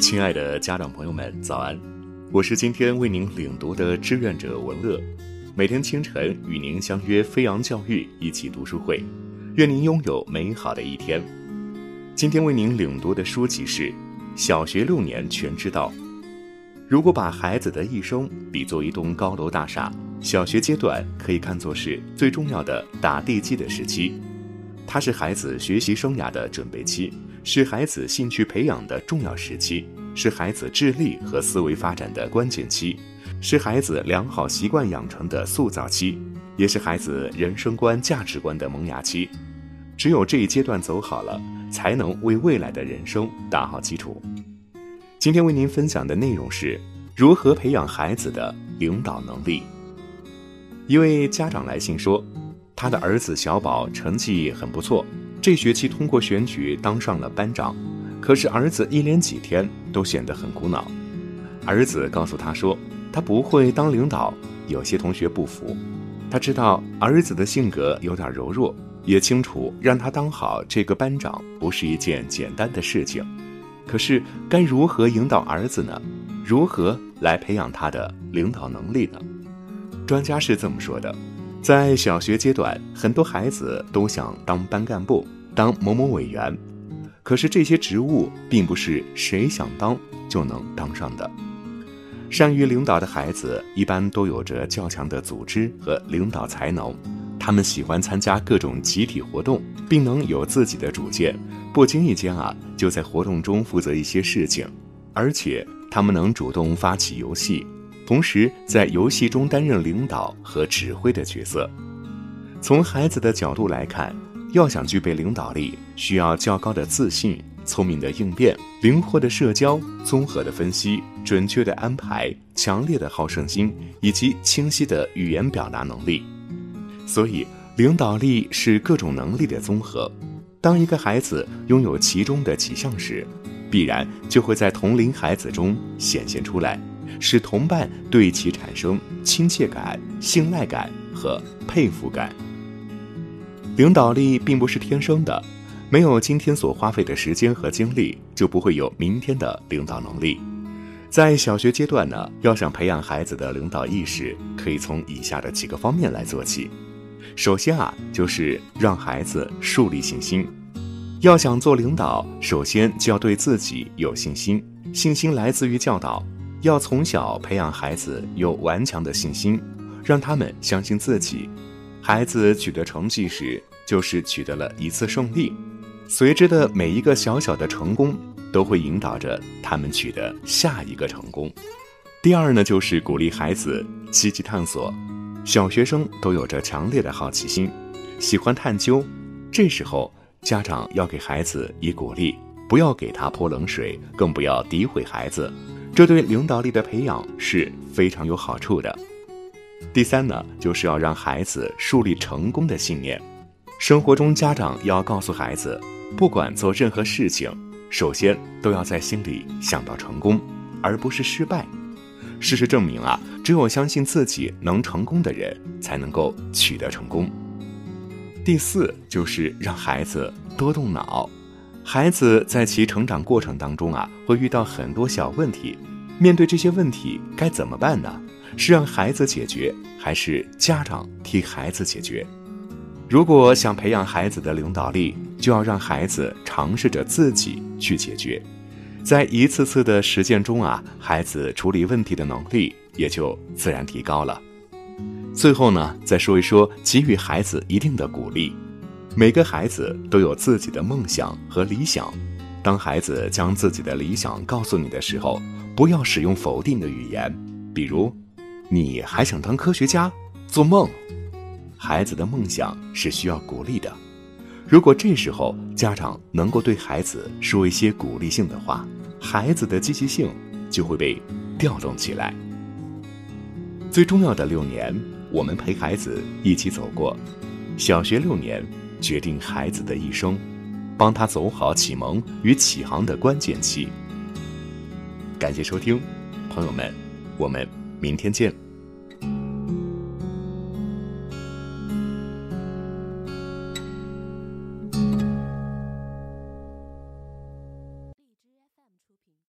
亲爱的家长朋友们，早安！我是今天为您领读的志愿者文乐，每天清晨与您相约飞扬教育一起读书会，愿您拥有美好的一天。今天为您领读的书籍是《小学六年全知道》。如果把孩子的一生比作一栋高楼大厦，小学阶段可以看作是最重要的打地基的时期，它是孩子学习生涯的准备期。是孩子兴趣培养的重要时期，是孩子智力和思维发展的关键期，是孩子良好习惯养成的塑造期，也是孩子人生观、价值观的萌芽期。只有这一阶段走好了，才能为未来的人生打好基础。今天为您分享的内容是如何培养孩子的领导能力。一位家长来信说，他的儿子小宝成绩很不错。这学期通过选举当上了班长，可是儿子一连几天都显得很苦恼。儿子告诉他说，他不会当领导。有些同学不服，他知道儿子的性格有点柔弱，也清楚让他当好这个班长不是一件简单的事情。可是该如何引导儿子呢？如何来培养他的领导能力呢？专家是这么说的。在小学阶段，很多孩子都想当班干部、当某某委员，可是这些职务并不是谁想当就能当上的。善于领导的孩子一般都有着较强的组织和领导才能，他们喜欢参加各种集体活动，并能有自己的主见，不经意间啊就在活动中负责一些事情，而且他们能主动发起游戏。同时，在游戏中担任领导和指挥的角色。从孩子的角度来看，要想具备领导力，需要较高的自信、聪明的应变、灵活的社交、综合的分析、准确的安排、强烈的好胜心以及清晰的语言表达能力。所以，领导力是各种能力的综合。当一个孩子拥有其中的几项时，必然就会在同龄孩子中显现出来。使同伴对其产生亲切感、信赖感和佩服感。领导力并不是天生的，没有今天所花费的时间和精力，就不会有明天的领导能力。在小学阶段呢，要想培养孩子的领导意识，可以从以下的几个方面来做起。首先啊，就是让孩子树立信心。要想做领导，首先就要对自己有信心，信心来自于教导。要从小培养孩子有顽强的信心，让他们相信自己。孩子取得成绩时，就是取得了一次胜利，随之的每一个小小的成功，都会引导着他们取得下一个成功。第二呢，就是鼓励孩子积极探索。小学生都有着强烈的好奇心，喜欢探究。这时候，家长要给孩子以鼓励，不要给他泼冷水，更不要诋毁孩子。这对领导力的培养是非常有好处的。第三呢，就是要让孩子树立成功的信念。生活中，家长要告诉孩子，不管做任何事情，首先都要在心里想到成功，而不是失败。事实证明啊，只有相信自己能成功的人，才能够取得成功。第四，就是让孩子多动脑。孩子在其成长过程当中啊，会遇到很多小问题，面对这些问题该怎么办呢？是让孩子解决，还是家长替孩子解决？如果想培养孩子的领导力，就要让孩子尝试着自己去解决，在一次次的实践中啊，孩子处理问题的能力也就自然提高了。最后呢，再说一说给予孩子一定的鼓励。每个孩子都有自己的梦想和理想，当孩子将自己的理想告诉你的时候，不要使用否定的语言，比如“你还想当科学家？做梦！”孩子的梦想是需要鼓励的。如果这时候家长能够对孩子说一些鼓励性的话，孩子的积极性就会被调动起来。最重要的六年，我们陪孩子一起走过，小学六年。决定孩子的一生，帮他走好启蒙与启航的关键期。感谢收听，朋友们，我们明天见。